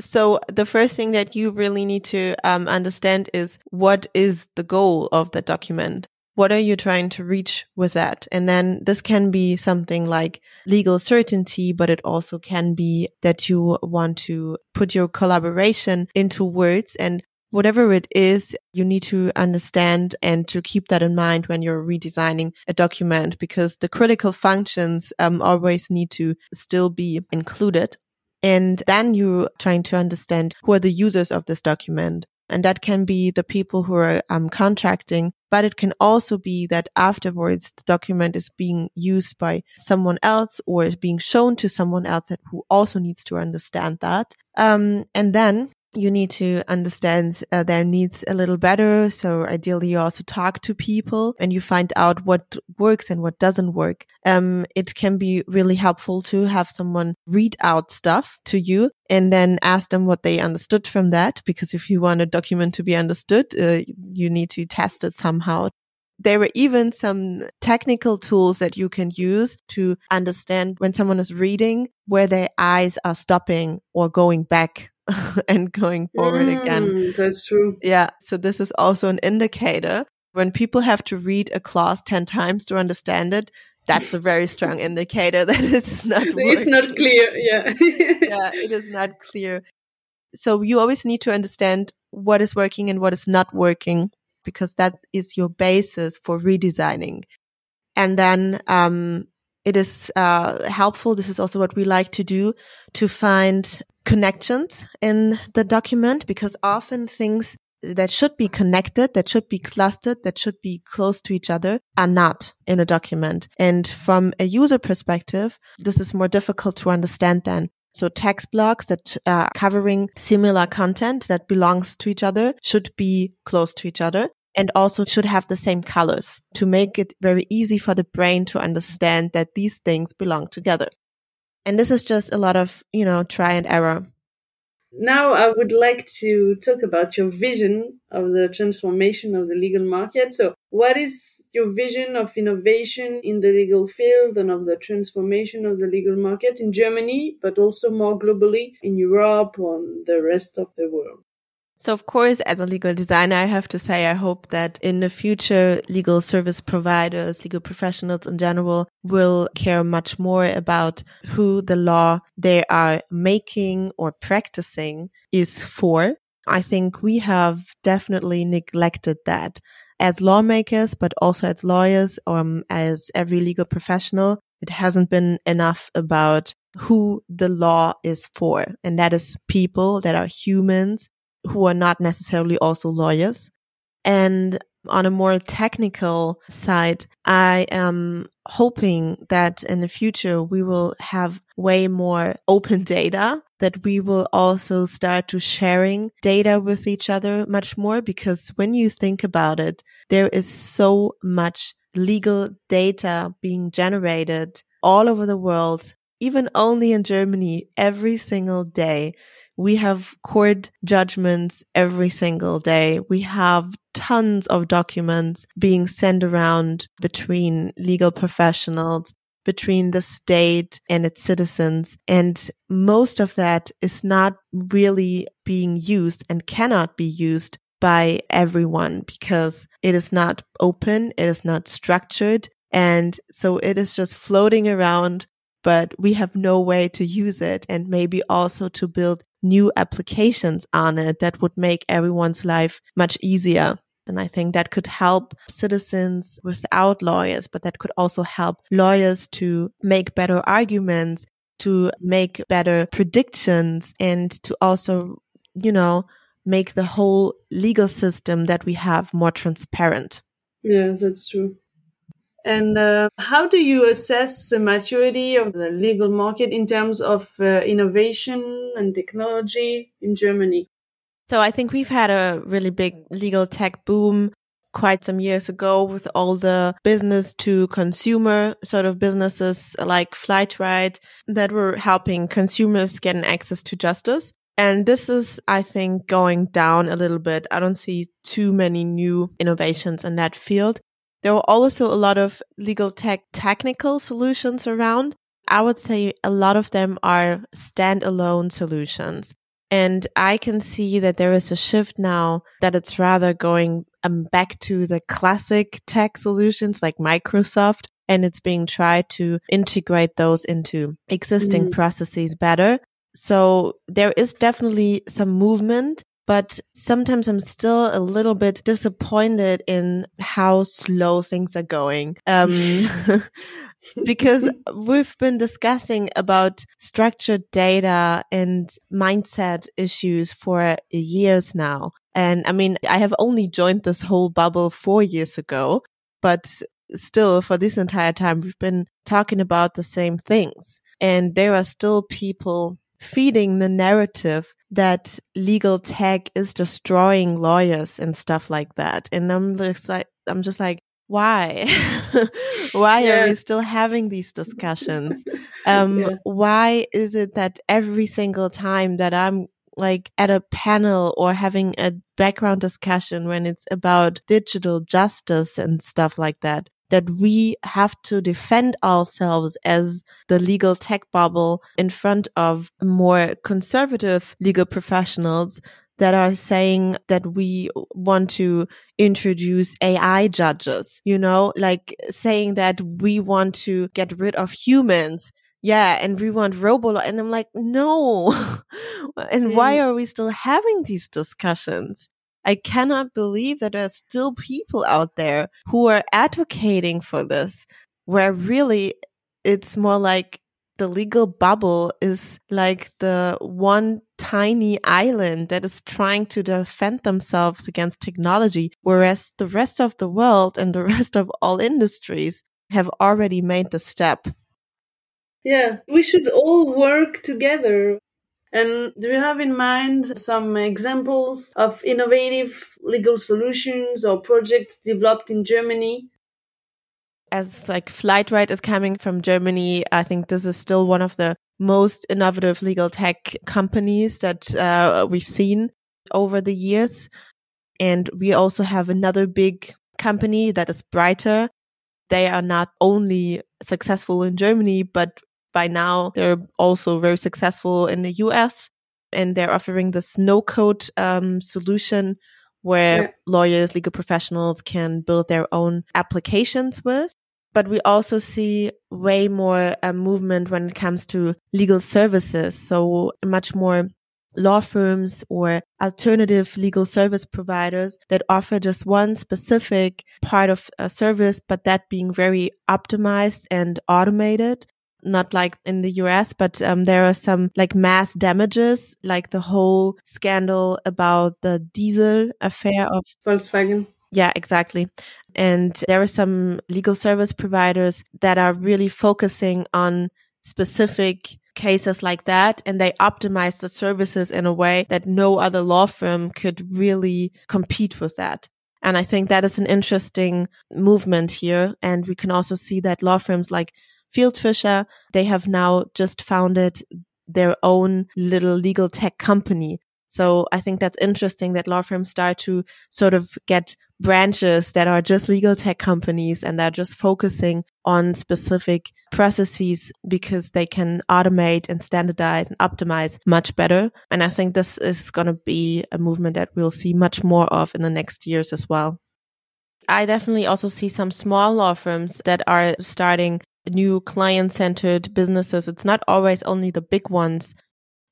So the first thing that you really need to um, understand is what is the goal of the document? What are you trying to reach with that? And then this can be something like legal certainty, but it also can be that you want to put your collaboration into words and whatever it is, you need to understand and to keep that in mind when you're redesigning a document because the critical functions um, always need to still be included. And then you're trying to understand who are the users of this document. And that can be the people who are um, contracting, but it can also be that afterwards the document is being used by someone else or is being shown to someone else that, who also needs to understand that. Um, and then you need to understand uh, their needs a little better. So ideally, you also talk to people and you find out what works and what doesn't work. Um, it can be really helpful to have someone read out stuff to you and then ask them what they understood from that. Because if you want a document to be understood, uh, you need to test it somehow. There were even some technical tools that you can use to understand when someone is reading where their eyes are stopping or going back and going forward mm, again. That's true. Yeah. So this is also an indicator. When people have to read a clause 10 times to understand it, that's a very strong indicator that it's not It's not clear. Yeah. yeah, it is not clear. So you always need to understand what is working and what is not working because that is your basis for redesigning. And then, um, it is uh, helpful. This is also what we like to do to find connections in the document because often things that should be connected, that should be clustered, that should be close to each other are not in a document. And from a user perspective, this is more difficult to understand then. So text blocks that are covering similar content that belongs to each other should be close to each other and also should have the same colors to make it very easy for the brain to understand that these things belong together. And this is just a lot of, you know, try and error. Now I would like to talk about your vision of the transformation of the legal market. So what is your vision of innovation in the legal field and of the transformation of the legal market in Germany, but also more globally in Europe and the rest of the world? So of course, as a legal designer, I have to say, I hope that in the future, legal service providers, legal professionals in general will care much more about who the law they are making or practicing is for. I think we have definitely neglected that as lawmakers, but also as lawyers, um, as every legal professional. It hasn't been enough about who the law is for. And that is people that are humans who are not necessarily also lawyers. And on a more technical side, I am hoping that in the future we will have way more open data that we will also start to sharing data with each other much more because when you think about it, there is so much legal data being generated all over the world, even only in Germany every single day. We have court judgments every single day. We have tons of documents being sent around between legal professionals, between the state and its citizens. And most of that is not really being used and cannot be used by everyone because it is not open. It is not structured. And so it is just floating around but we have no way to use it and maybe also to build new applications on it that would make everyone's life much easier. And I think that could help citizens without lawyers, but that could also help lawyers to make better arguments, to make better predictions and to also, you know, make the whole legal system that we have more transparent. Yeah, that's true. And uh, how do you assess the maturity of the legal market in terms of uh, innovation and technology in Germany? So I think we've had a really big legal tech boom quite some years ago with all the business to consumer sort of businesses like Flightright that were helping consumers getting access to justice. And this is, I think, going down a little bit. I don't see too many new innovations in that field. There were also a lot of legal tech technical solutions around. I would say a lot of them are standalone solutions. And I can see that there is a shift now that it's rather going um, back to the classic tech solutions like Microsoft. And it's being tried to integrate those into existing mm. processes better. So there is definitely some movement, but sometimes I'm still a little bit disappointed in how slow things are going. Um, because we've been discussing about structured data and mindset issues for years now. And I mean, I have only joined this whole bubble four years ago, but still for this entire time, we've been talking about the same things. And there are still people feeding the narrative that legal tech is destroying lawyers and stuff like that. And I'm just like, I'm just like, why? why yeah. are we still having these discussions? Um, yeah. Why is it that every single time that I'm like at a panel or having a background discussion when it's about digital justice and stuff like that, that we have to defend ourselves as the legal tech bubble in front of more conservative legal professionals that are saying that we want to introduce AI judges, you know, like saying that we want to get rid of humans yeah, and we want robo and I'm like, no. and why are we still having these discussions? I cannot believe that there are still people out there who are advocating for this, where really it's more like the legal bubble is like the one tiny island that is trying to defend themselves against technology, whereas the rest of the world and the rest of all industries have already made the step. Yeah, we should all work together. And do you have in mind some examples of innovative legal solutions or projects developed in Germany? As like Flightright is coming from Germany, I think this is still one of the most innovative legal tech companies that uh, we've seen over the years. And we also have another big company that is Bryter. They are not only successful in Germany, but by now they're also very successful in the US and they're offering this no code um, solution where yeah. lawyers, legal professionals can build their own applications with. But we also see way more uh, movement when it comes to legal services. So much more law firms or alternative legal service providers that offer just one specific part of a service, but that being very optimized and automated not like in the US, but um, there are some like mass damages, like the whole scandal about the diesel affair of Volkswagen. Yeah, exactly. And there are some legal service providers that are really focusing on specific cases like that and they optimize the services in a way that no other law firm could really compete with that. And I think that is an interesting movement here. And we can also see that law firms like Fieldfisher, they have now just founded their own little legal tech company. So I think that's interesting that law firms start to sort of get branches that are just legal tech companies and they're just focusing on specific processes because they can automate and standardize and optimize much better. And I think this is going to be a movement that we'll see much more of in the next years as well. I definitely also see some small law firms that are starting new client centered businesses. It's not always only the big ones.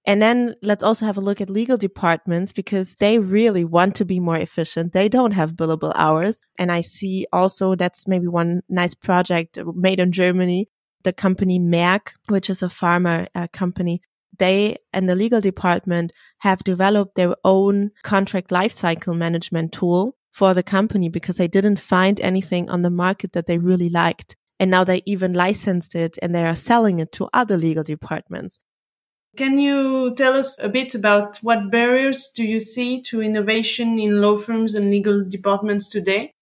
And then let's also have a look at legal departments because they really want to be more efficient. They don't have billable hours. And I see also that's maybe one nice project made in Germany. The company Merck, which is a pharma uh, company, they and the legal department have developed their own contract lifecycle management tool for the company because they didn't find anything on the market that they really liked. And now they even licensed it and they are selling it to other legal departments. Can you tell us a bit about what barriers do you see to innovation in law firms and legal departments today?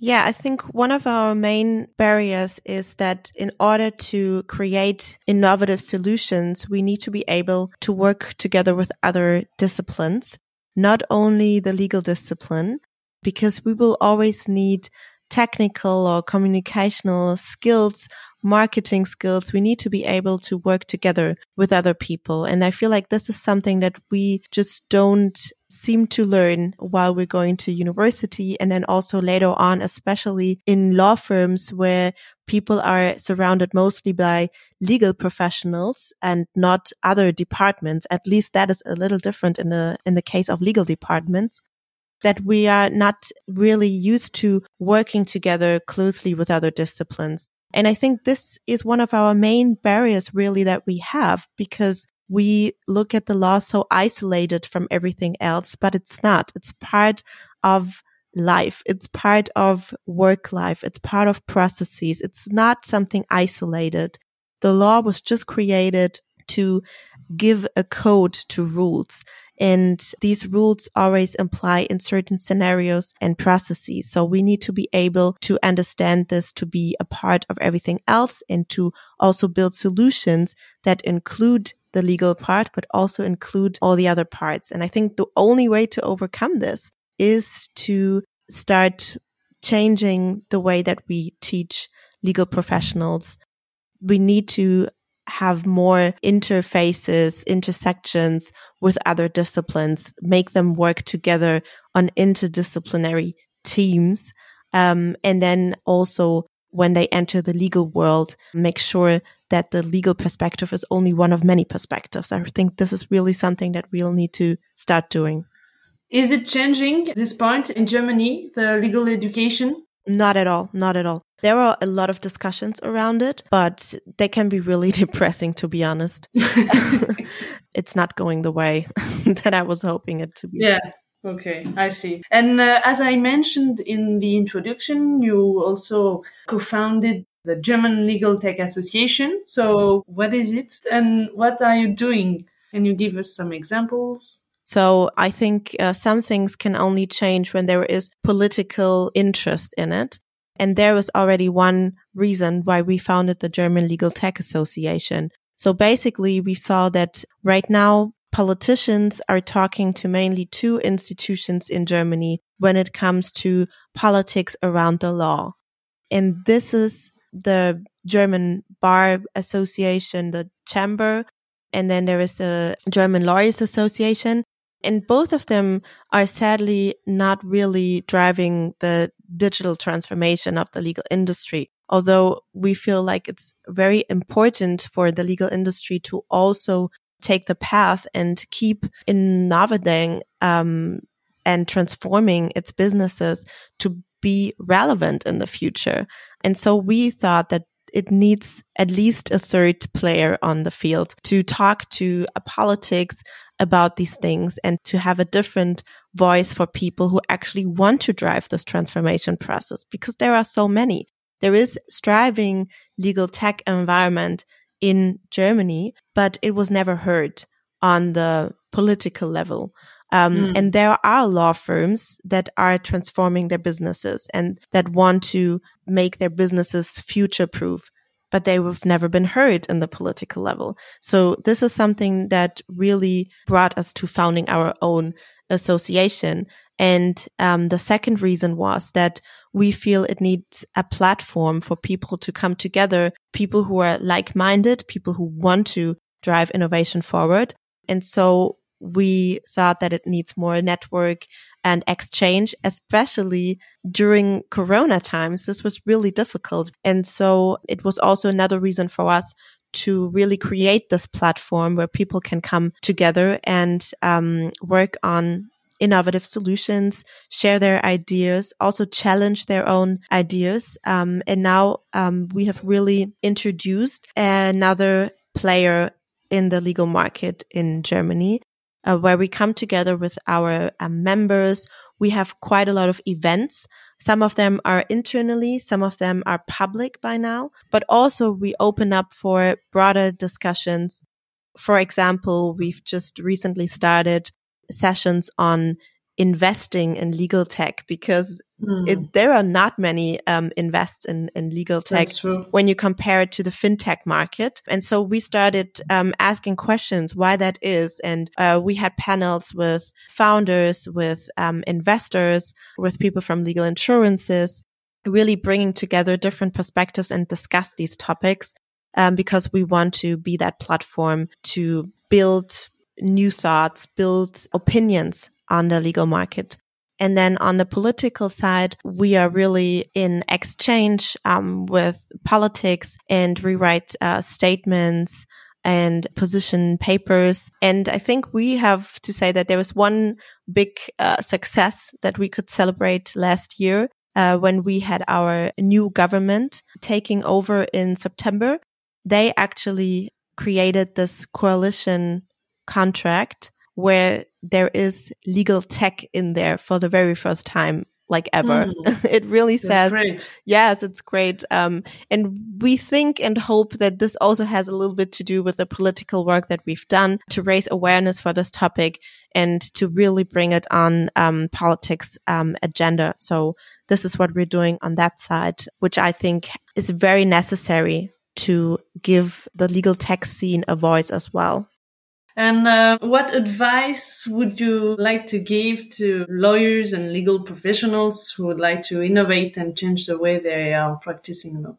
Yeah, I think one of our main barriers is that in order to create innovative solutions, we need to be able to work together with other disciplines, not only the legal discipline, because we will always need technical or communicational skills, marketing skills. We need to be able to work together with other people. And I feel like this is something that we just don't seem to learn while we're going to university. And then also later on, especially in law firms where people are surrounded mostly by legal professionals and not other departments. At least that is a little different in the, in the case of legal departments that we are not really used to working together closely with other disciplines. And I think this is one of our main barriers really that we have because we look at the law so isolated from everything else, but it's not. It's part of life. It's part of work life. It's part of processes. It's not something isolated. The law was just created to give a code to rules. And these rules always apply in certain scenarios and processes. So we need to be able to understand this to be a part of everything else and to also build solutions that include the legal part, but also include all the other parts. And I think the only way to overcome this is to start changing the way that we teach legal professionals. We need to have more interfaces, intersections with other disciplines, make them work together on interdisciplinary teams. Um, and then also when they enter the legal world, make sure that the legal perspective is only one of many perspectives. I think this is really something that we'll need to start doing. Is it changing this point in Germany, the legal education? Not at all. Not at all. There are a lot of discussions around it, but they can be really depressing, to be honest. it's not going the way that I was hoping it to be. Yeah. Okay, I see. And uh, as I mentioned in the introduction, you also co founded the German Legal Tech Association. So, what is it and what are you doing? Can you give us some examples? So I think uh, some things can only change when there is political interest in it. And there was already one reason why we founded the German Legal Tech Association. So basically we saw that right now politicians are talking to mainly two institutions in Germany when it comes to politics around the law. And this is the German Bar Association, the Chamber, and then there is a German Lawyers Association. And both of them are sadly not really driving the digital transformation of the legal industry. Although we feel like it's very important for the legal industry to also take the path and keep innovating um, and transforming its businesses to be relevant in the future. And so we thought that it needs at least a third player on the field to talk to a politics about these things and to have a different voice for people who actually want to drive this transformation process because there are so many. There is striving legal tech environment in Germany, but it was never heard on the political level. Um, mm. And there are law firms that are transforming their businesses and that want to make their businesses future proof, but they have never been heard in the political level. So this is something that really brought us to founding our own association. And um, the second reason was that we feel it needs a platform for people to come together, people who are like minded, people who want to drive innovation forward. And so we thought that it needs more network and exchange, especially during Corona times. This was really difficult. And so it was also another reason for us to really create this platform where people can come together and um, work on innovative solutions, share their ideas, also challenge their own ideas. Um, and now um, we have really introduced another player in the legal market in Germany uh, where we come together with our uh, members. We have quite a lot of events. Some of them are internally, some of them are public by now, but also we open up for broader discussions. For example, we've just recently started sessions on investing in legal tech because mm. it, there are not many um, invest in, in legal tech when you compare it to the fintech market. And so we started um, asking questions why that is. And uh, we had panels with founders, with um, investors, with people from legal insurances, really bringing together different perspectives and discuss these topics um, because we want to be that platform to build new thoughts, build opinions on the legal market. And then on the political side, we are really in exchange um, with politics and rewrite uh, statements and position papers. And I think we have to say that there was one big uh, success that we could celebrate last year uh, when we had our new government taking over in September. They actually created this coalition contract where there is legal tech in there for the very first time like ever. Mm. it really says, great. yes, it's great. Um, and we think and hope that this also has a little bit to do with the political work that we've done to raise awareness for this topic and to really bring it on um, politics um, agenda. So this is what we're doing on that side, which I think is very necessary to give the legal tech scene a voice as well. And uh, what advice would you like to give to lawyers and legal professionals who would like to innovate and change the way they are practicing law?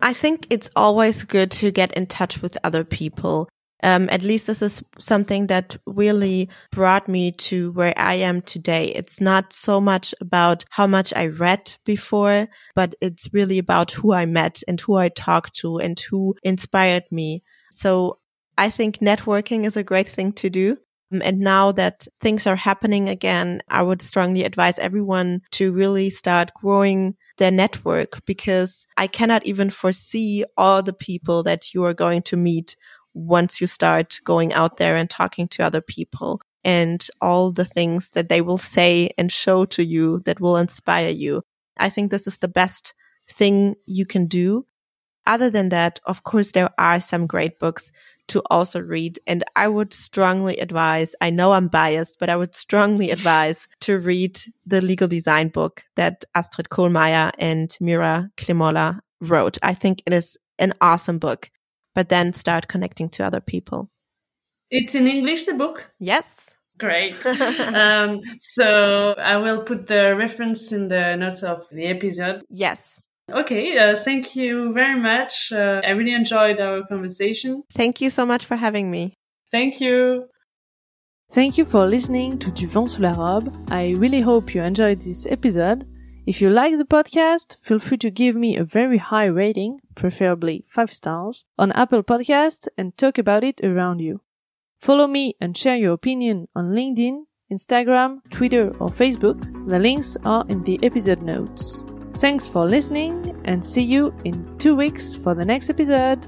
I think it's always good to get in touch with other people. Um, at least this is something that really brought me to where I am today. It's not so much about how much I read before, but it's really about who I met and who I talked to and who inspired me. So I think networking is a great thing to do. Um, and now that things are happening again, I would strongly advise everyone to really start growing their network because I cannot even foresee all the people that you are going to meet once you start going out there and talking to other people and all the things that they will say and show to you that will inspire you. I think this is the best thing you can do. Other than that, of course, there are some great books to also read. And I would strongly advise, I know I'm biased, but I would strongly advise to read the legal design book that Astrid Kohlmeier and Meera Klemola wrote. I think it is an awesome book, but then start connecting to other people. It's in English, the book? Yes. Great. um, so I will put the reference in the notes of the episode. Yes. Okay, uh, thank you very much. Uh, I really enjoyed our conversation. Thank you so much for having me. Thank you. Thank you for listening to Du Vent sous la robe. I really hope you enjoyed this episode. If you like the podcast, feel free to give me a very high rating, preferably 5 stars, on Apple Podcasts and talk about it around you. Follow me and share your opinion on LinkedIn, Instagram, Twitter, or Facebook. The links are in the episode notes. Thanks for listening and see you in two weeks for the next episode.